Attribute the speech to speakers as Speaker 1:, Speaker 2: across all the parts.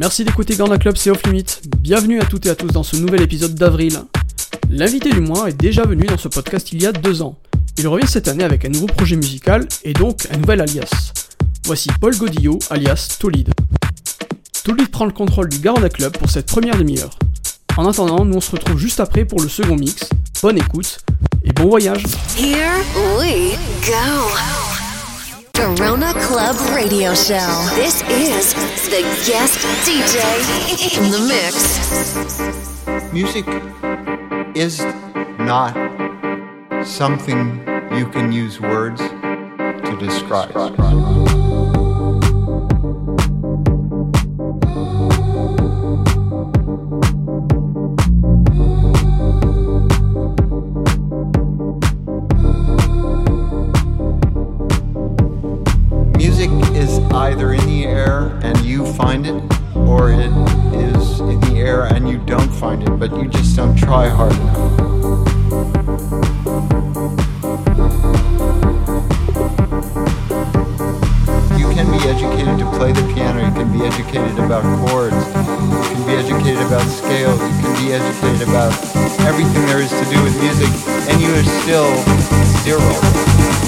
Speaker 1: Merci d'écouter Garna Club, c'est Off Limit. Bienvenue à toutes et à tous dans ce nouvel épisode d'avril. L'invité du mois est déjà venu dans ce podcast il y a deux ans. Il revient cette année avec un nouveau projet musical et donc un nouvel alias. Voici Paul Godillot alias Tolid. Tolid prend le contrôle du Garda Club pour cette première demi-heure. En attendant, nous on se retrouve juste après pour le second mix. Bonne écoute et bon voyage.
Speaker 2: Here we go. Garona Club Radio Show. This is the guest DJ in the mix.
Speaker 3: Music is not something you can use words to describe. Find it, or it is in the air and you don't find it, but you just don't try hard enough. You can be educated to play the piano, you can be educated about chords, you can be educated about scales, you can be educated about everything there is to do with music, and you are still zero.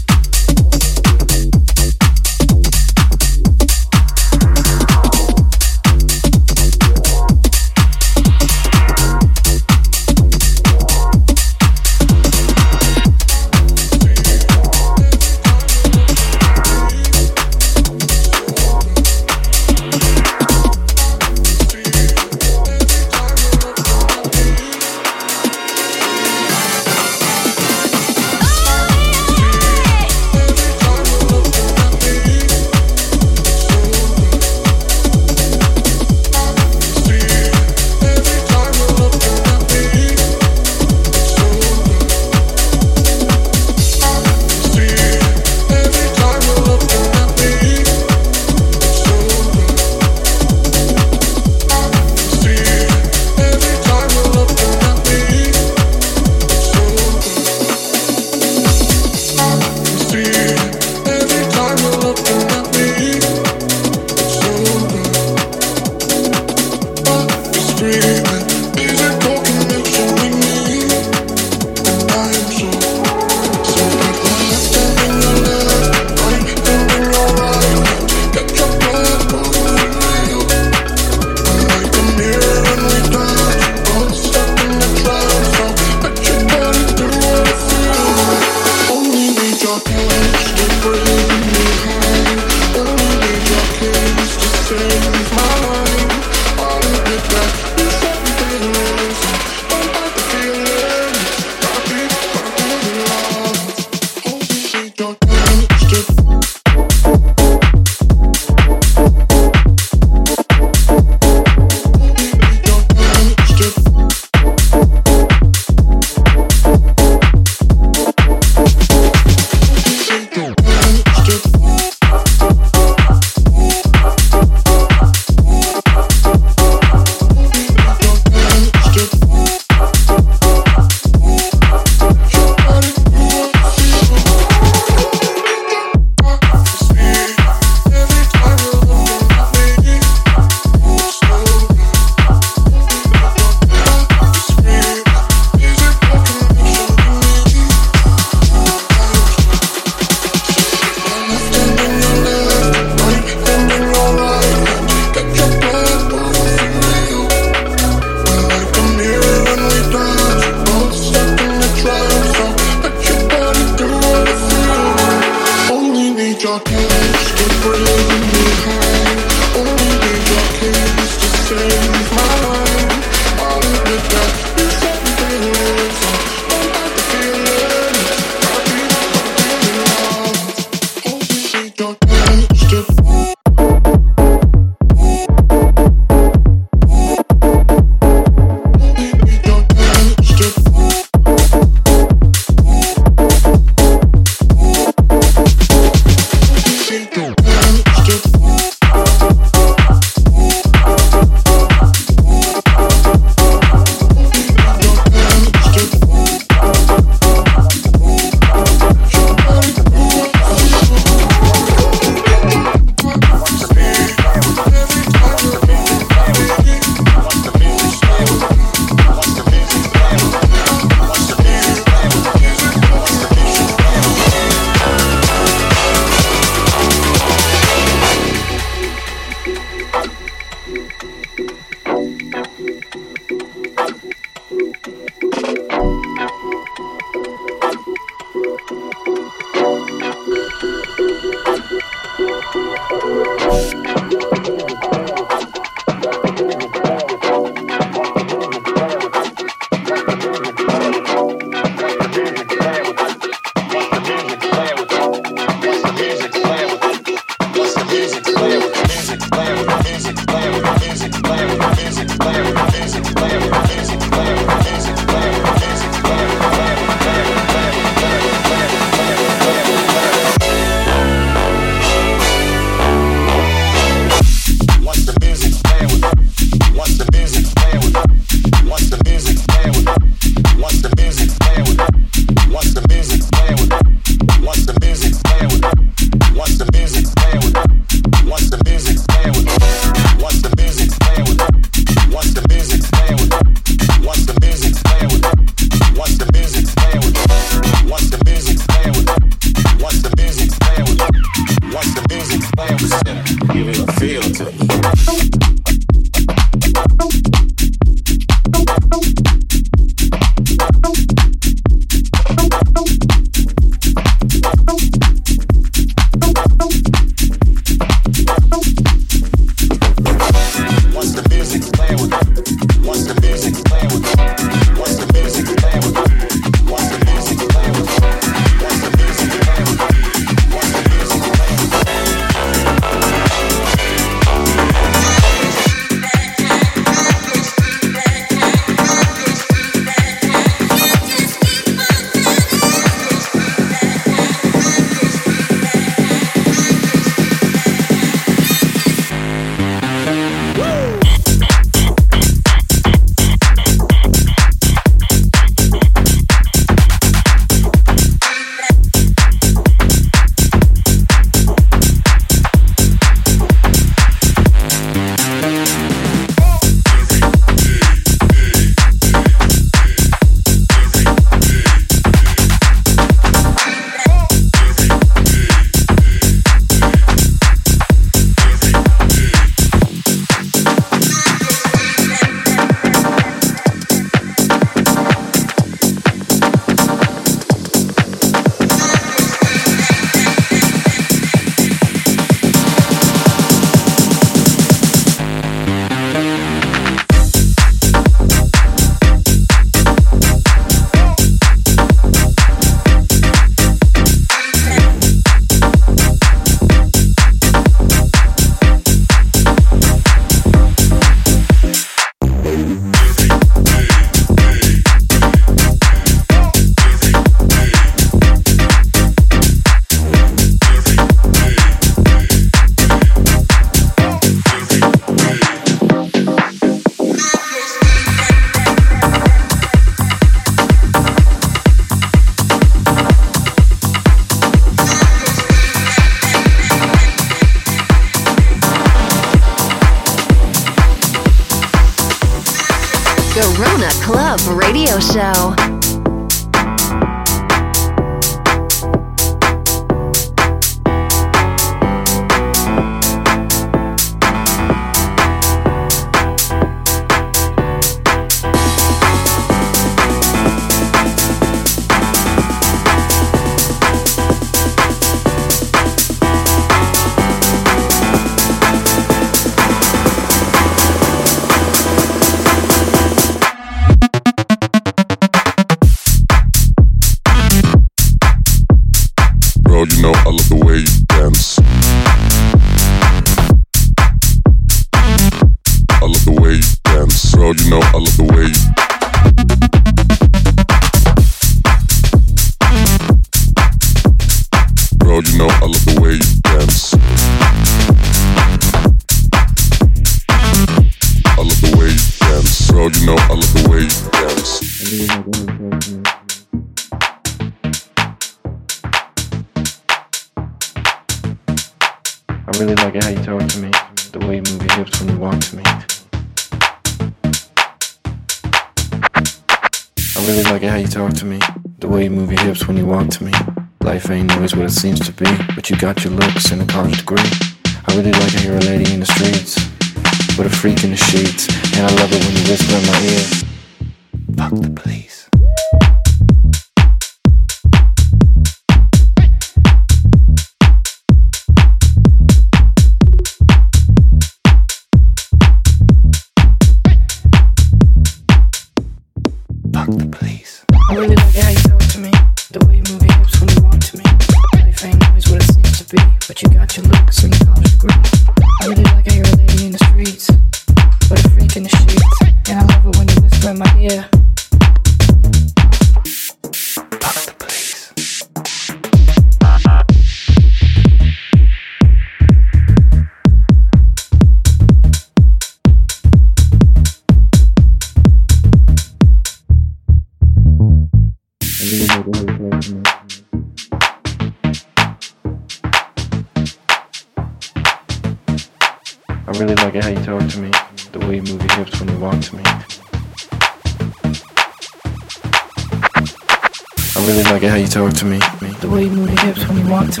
Speaker 4: The
Speaker 5: way you move your hips when you walk to.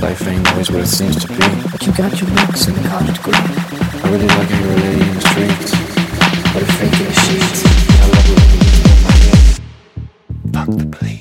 Speaker 4: Life ain't always what it seems to be.
Speaker 5: But you got your looks and a college degree. I
Speaker 4: really like how you're a lady in the streets.
Speaker 5: But a fake in the sheets.
Speaker 4: I love it when you my head. Fuck the police.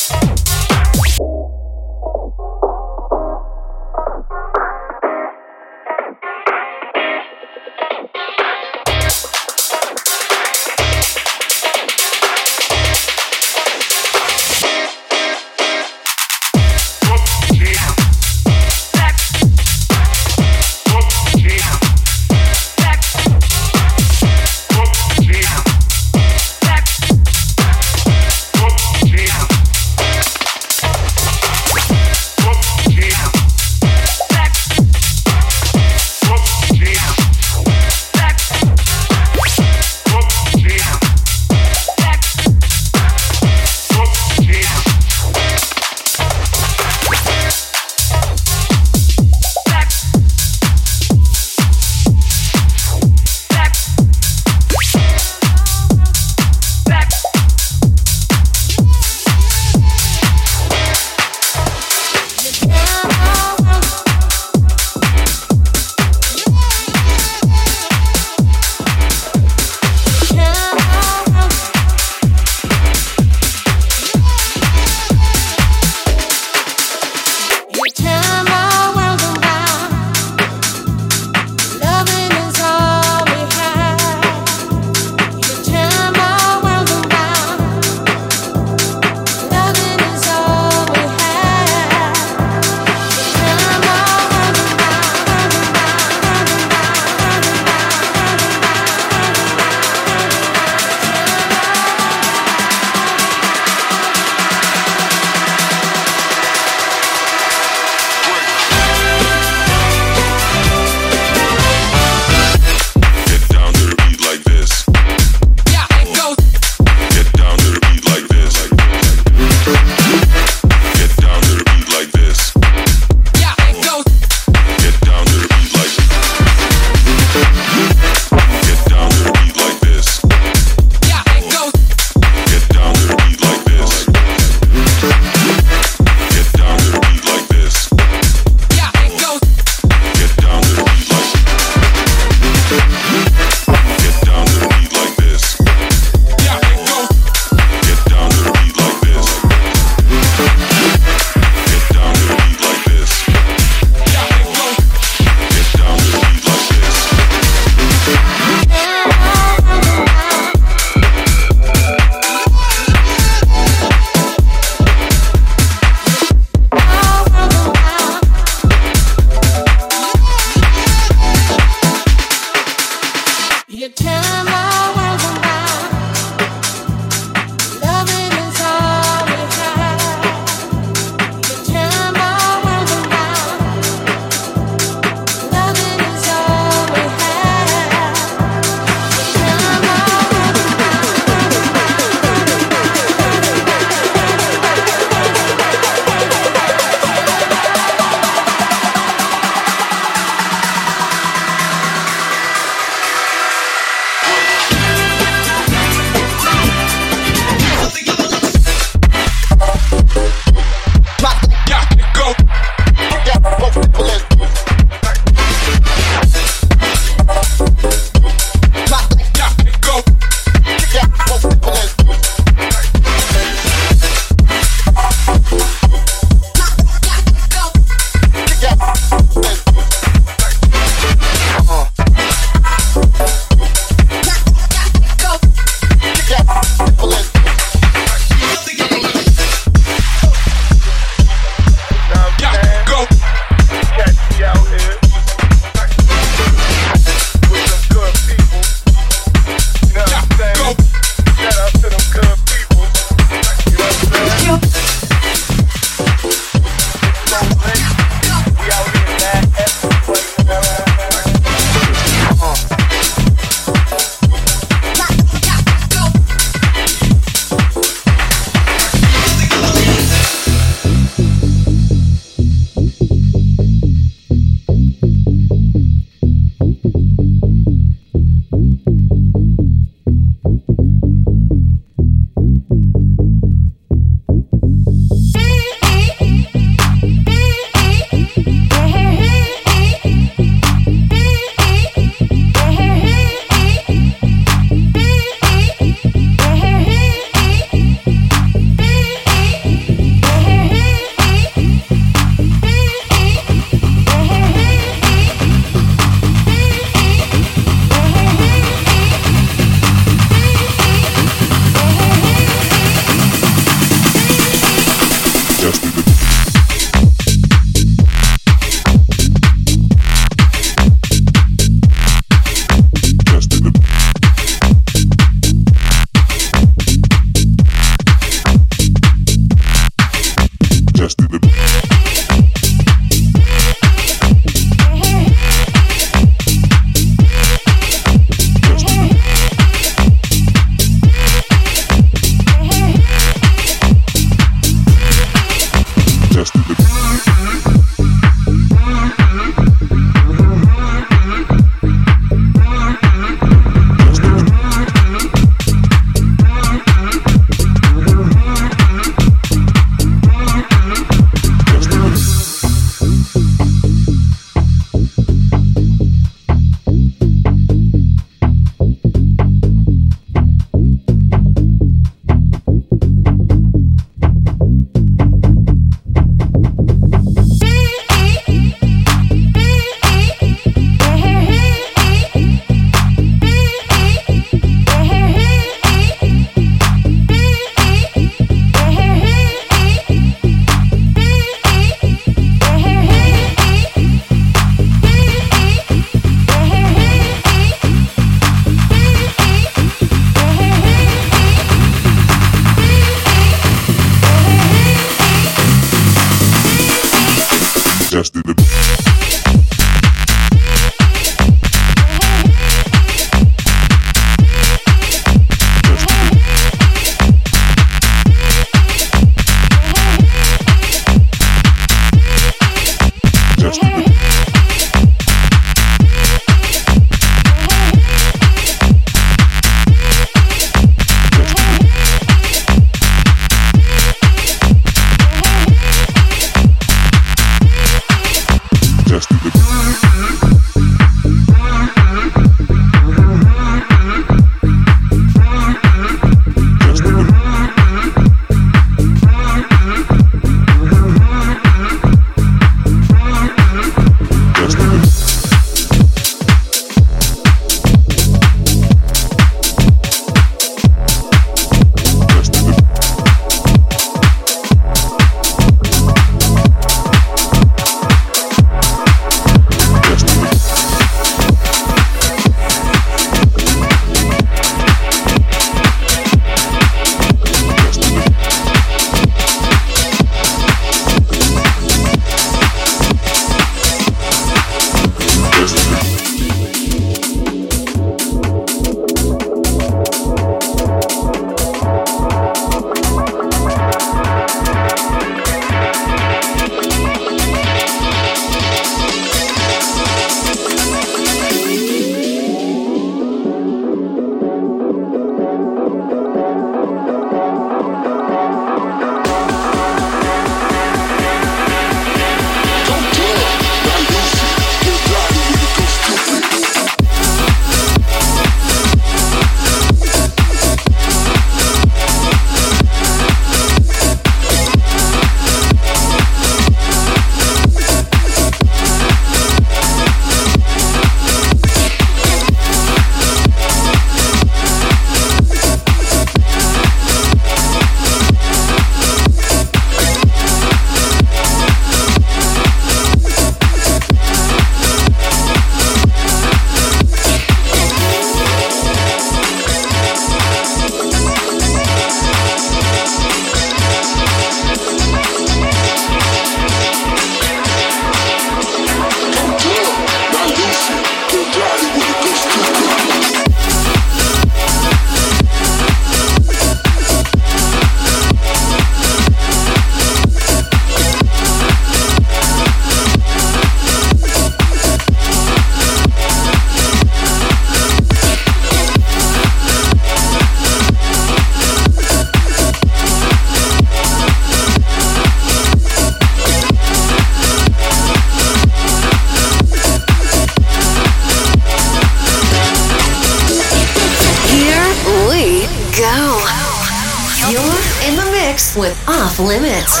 Speaker 2: Off Limits.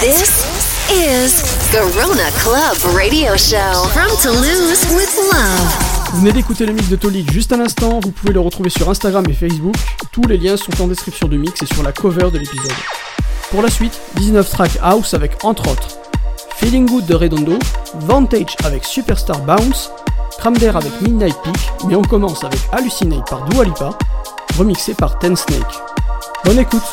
Speaker 2: This is Corona Club Radio Show from Toulouse with Love.
Speaker 6: Vous venez d'écouter le mix de Tolik juste à l'instant, vous pouvez le retrouver sur Instagram et Facebook. Tous les liens sont en description du mix et sur la cover de l'épisode. Pour la suite, 19 tracks house avec entre autres Feeling Good de Redondo, Vantage avec Superstar Bounce, Cramder avec Midnight Peak, mais on commence avec Hallucinate par Dua Lipa, remixé par Ten Snake. Bonne écoute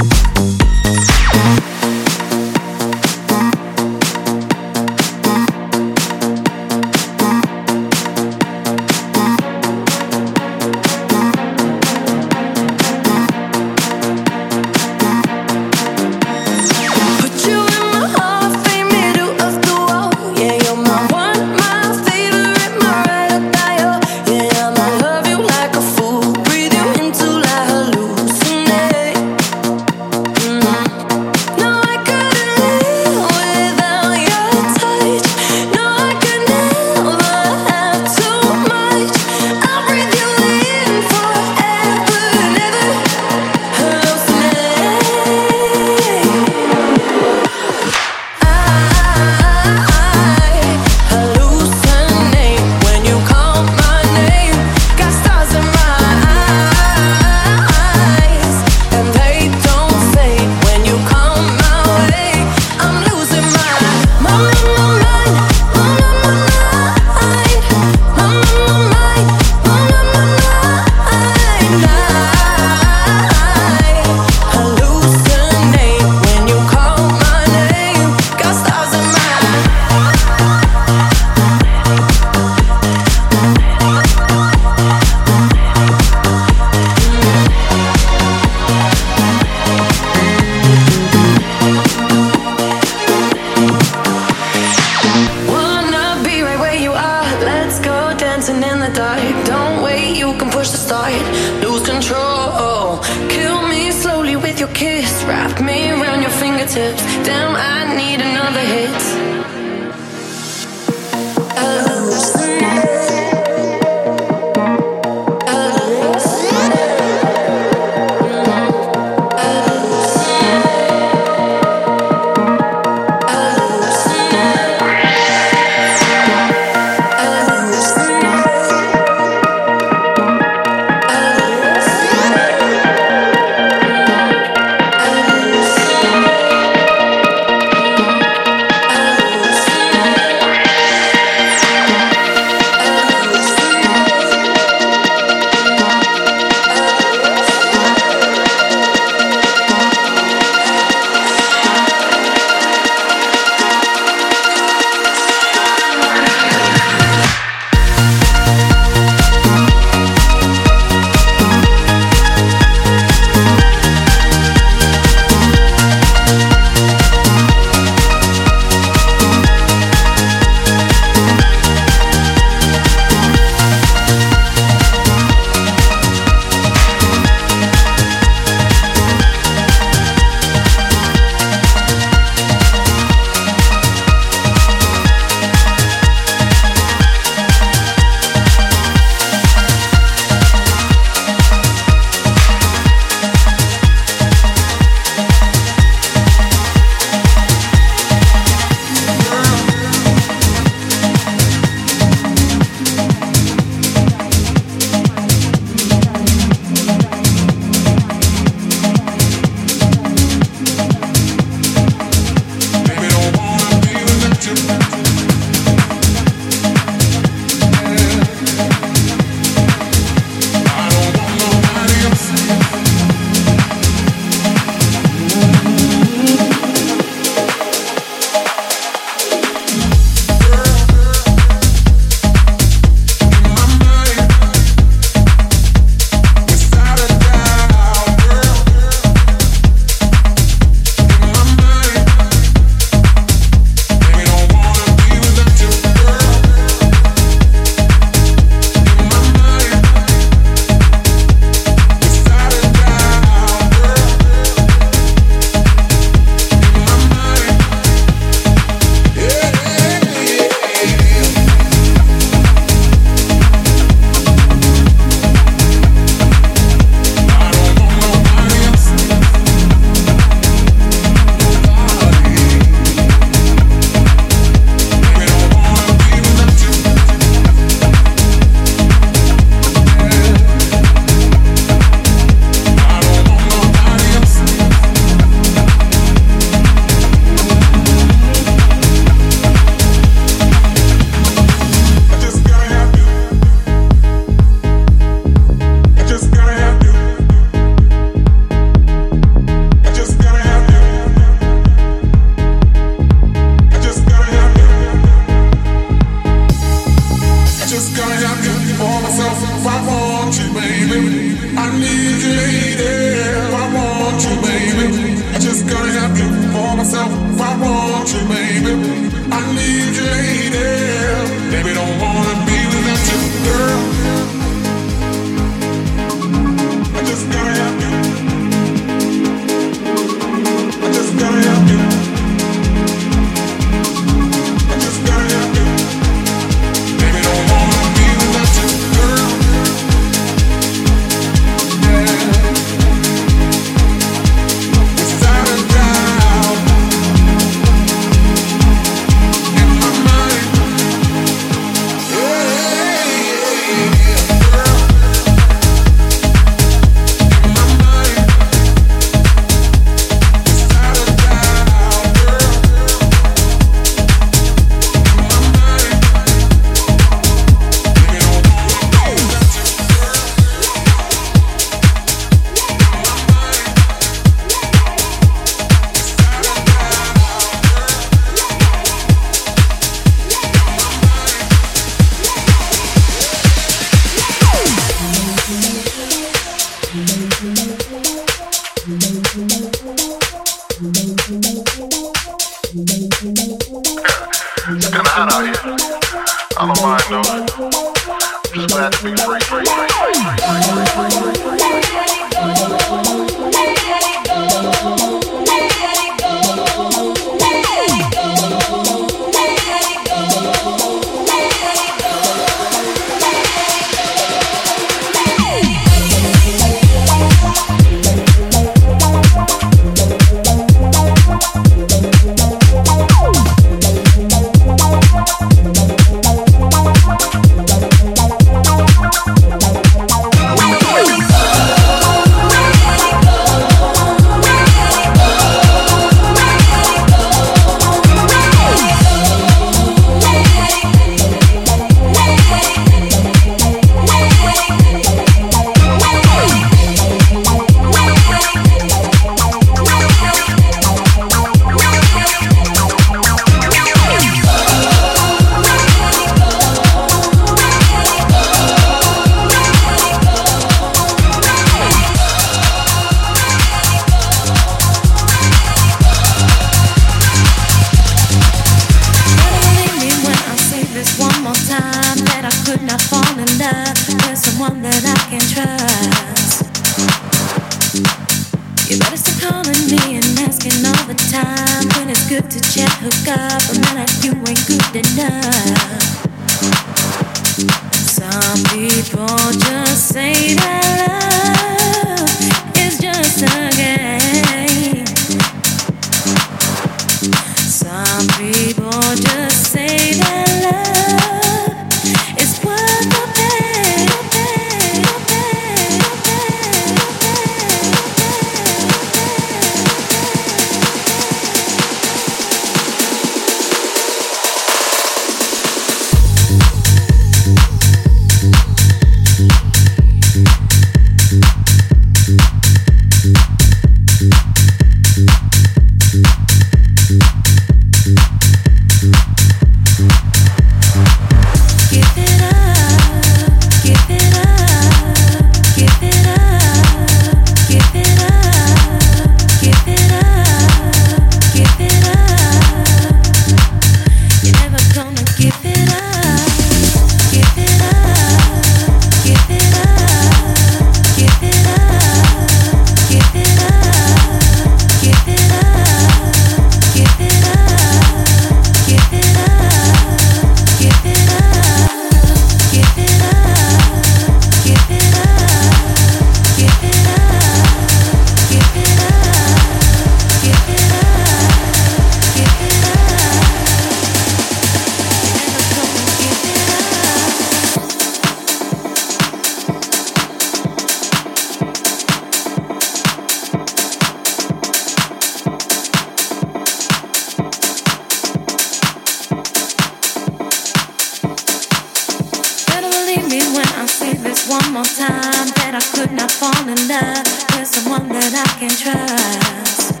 Speaker 7: this
Speaker 8: one more time that I could not fall in love with someone that I can trust.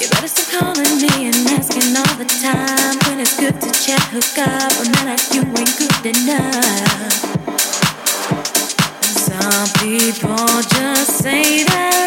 Speaker 8: You better stop calling me and asking
Speaker 7: all the time when it's good to chat, hook up, you ain't good enough. Some people just say
Speaker 2: that.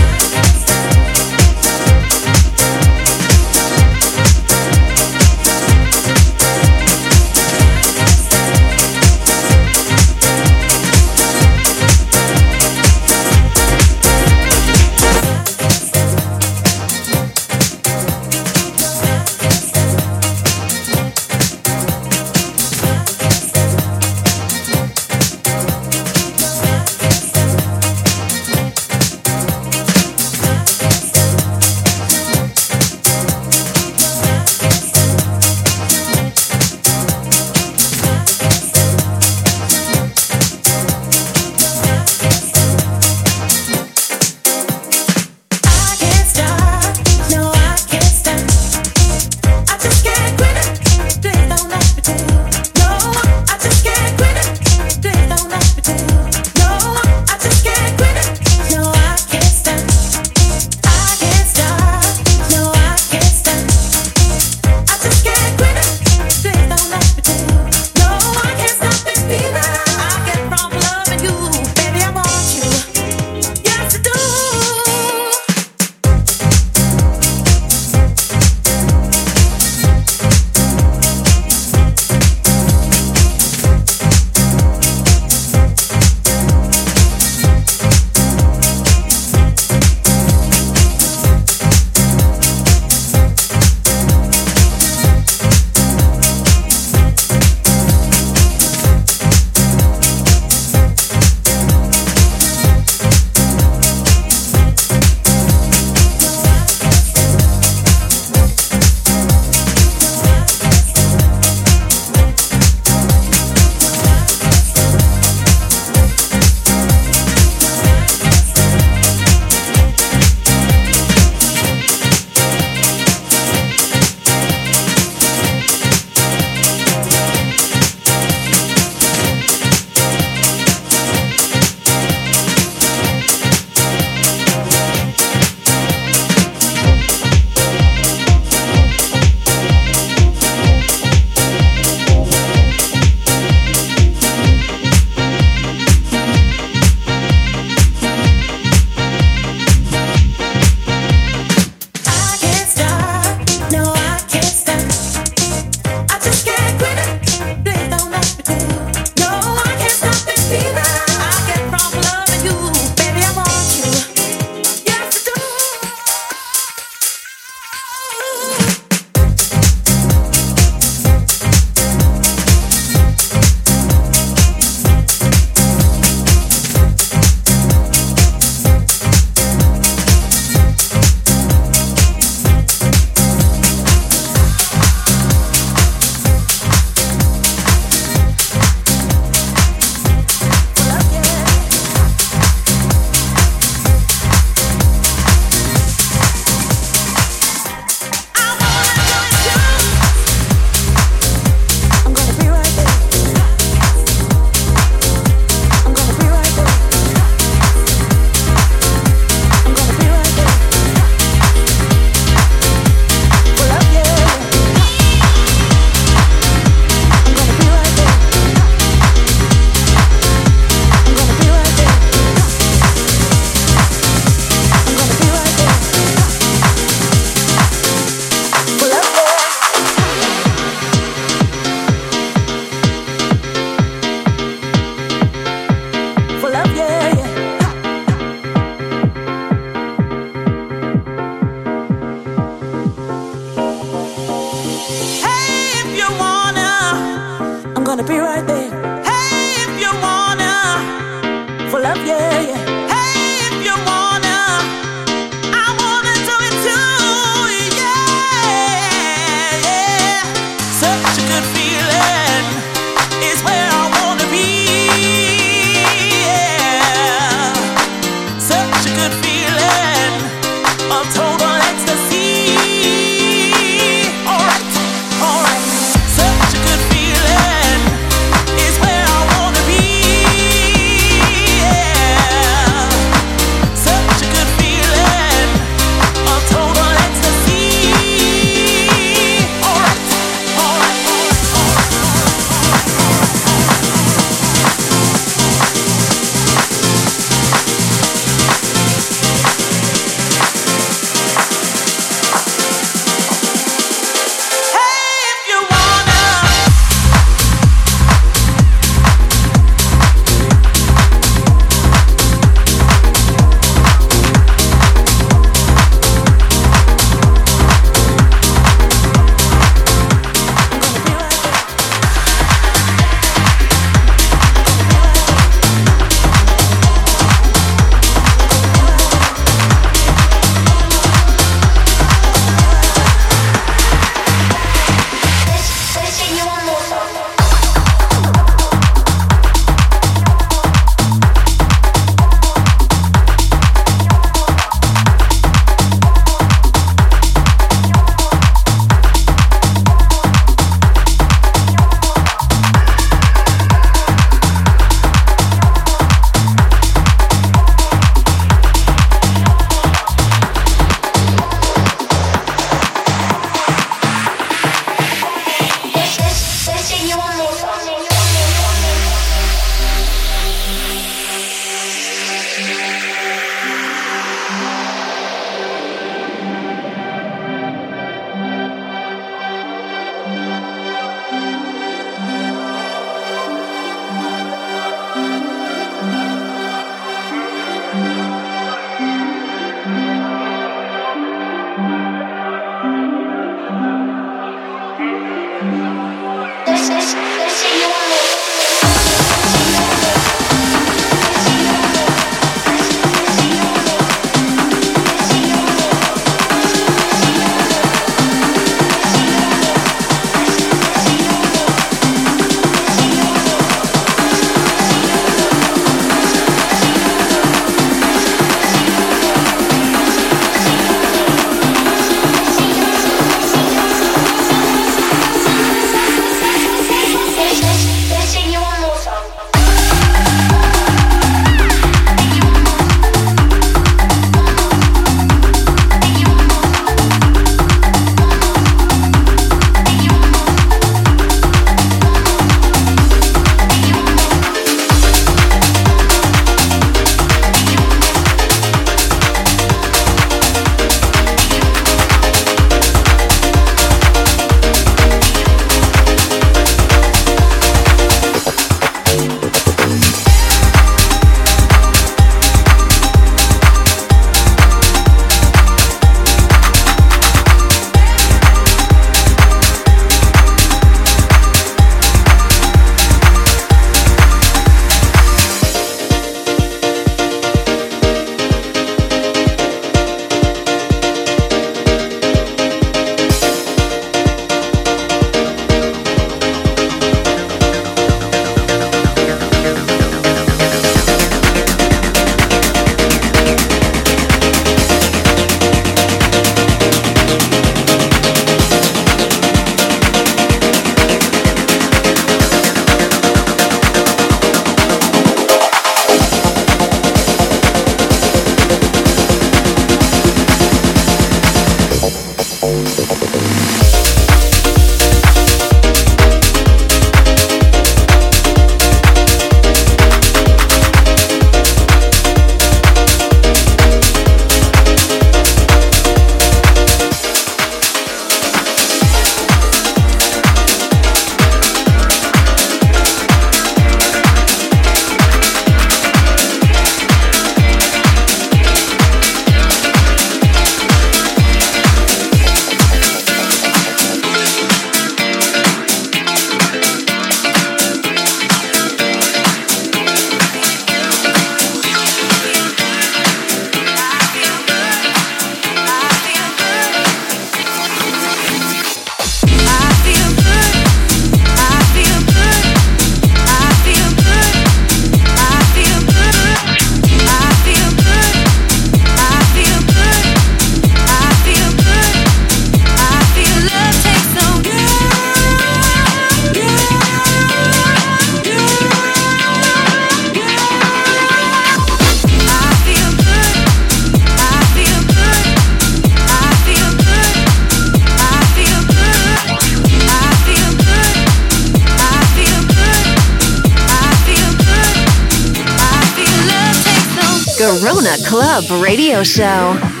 Speaker 2: Club Radio Show.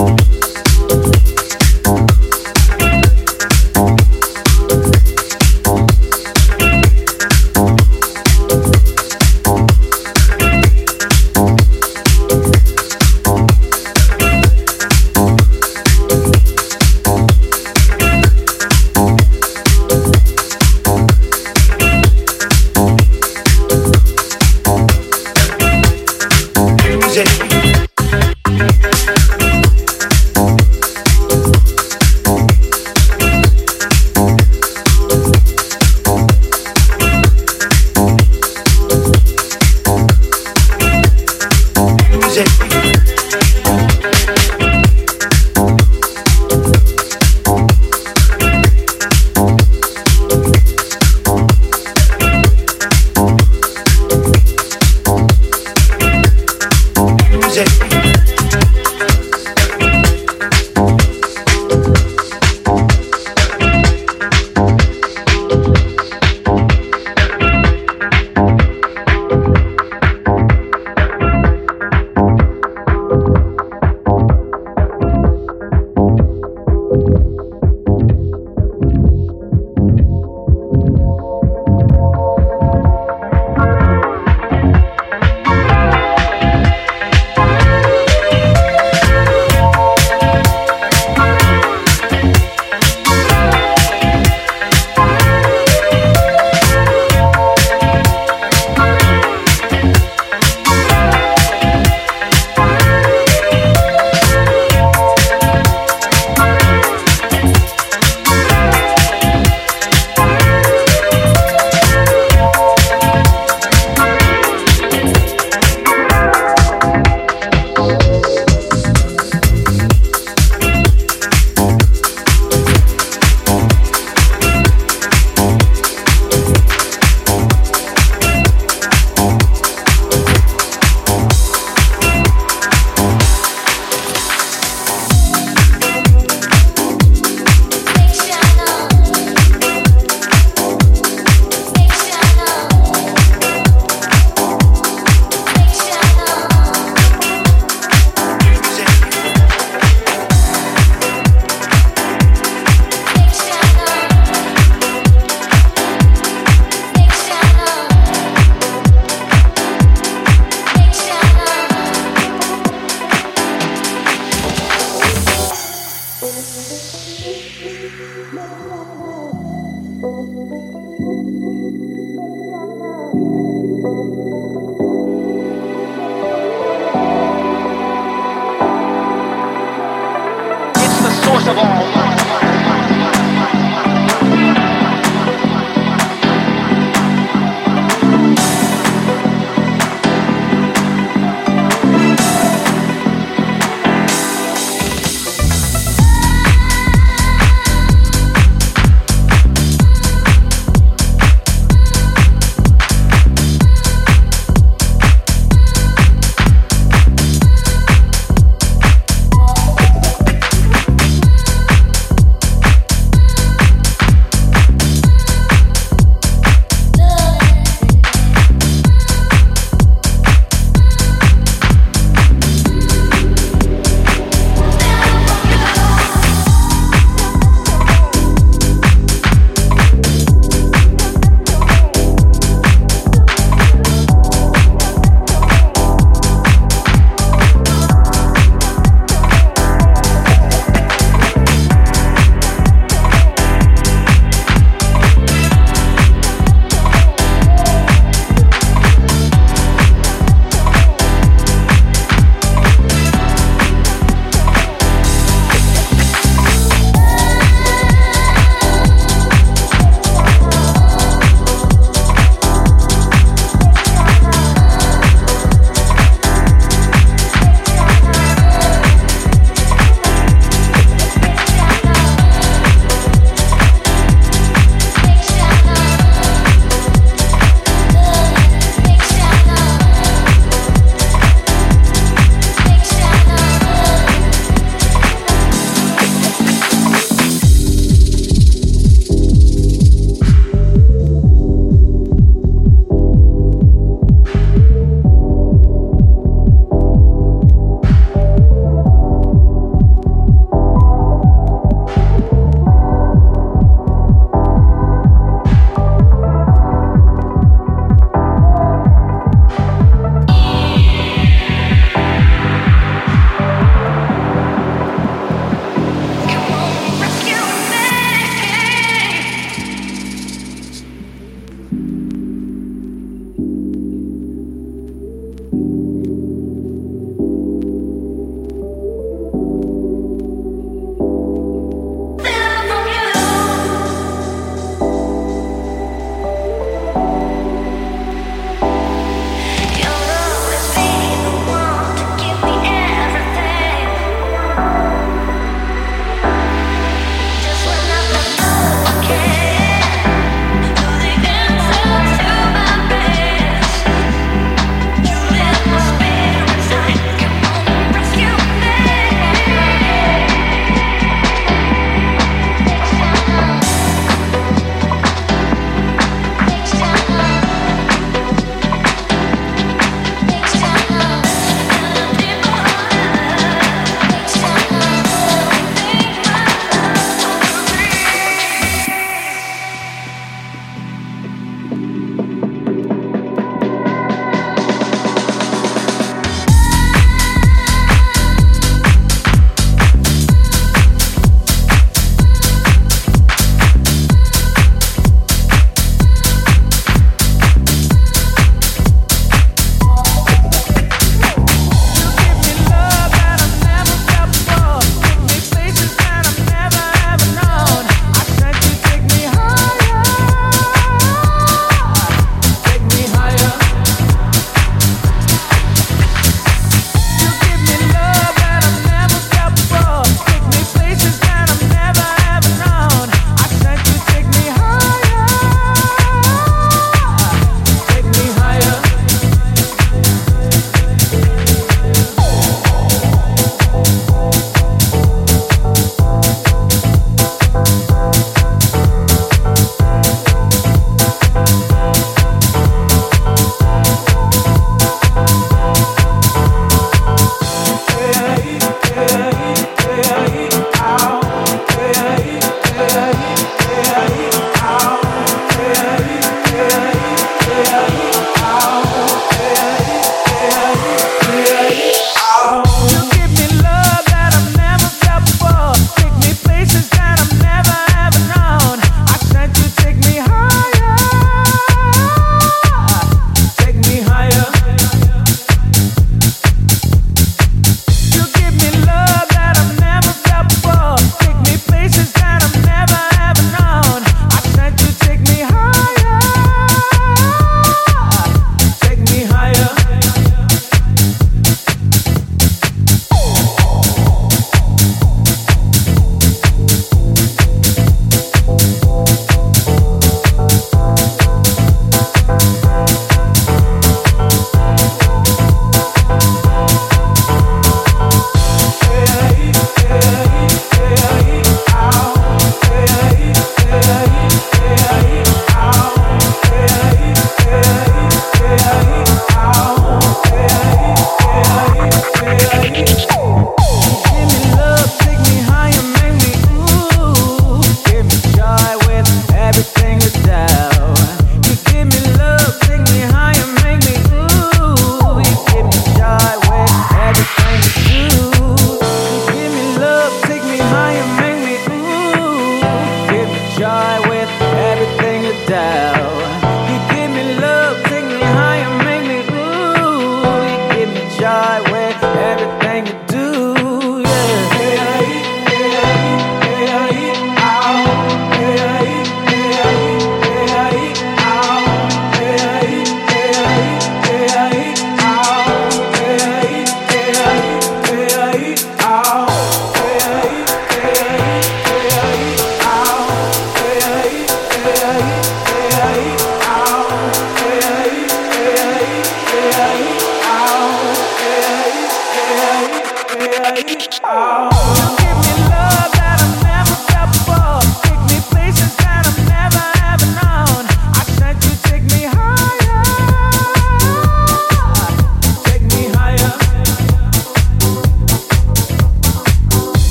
Speaker 7: Of all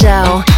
Speaker 2: Show.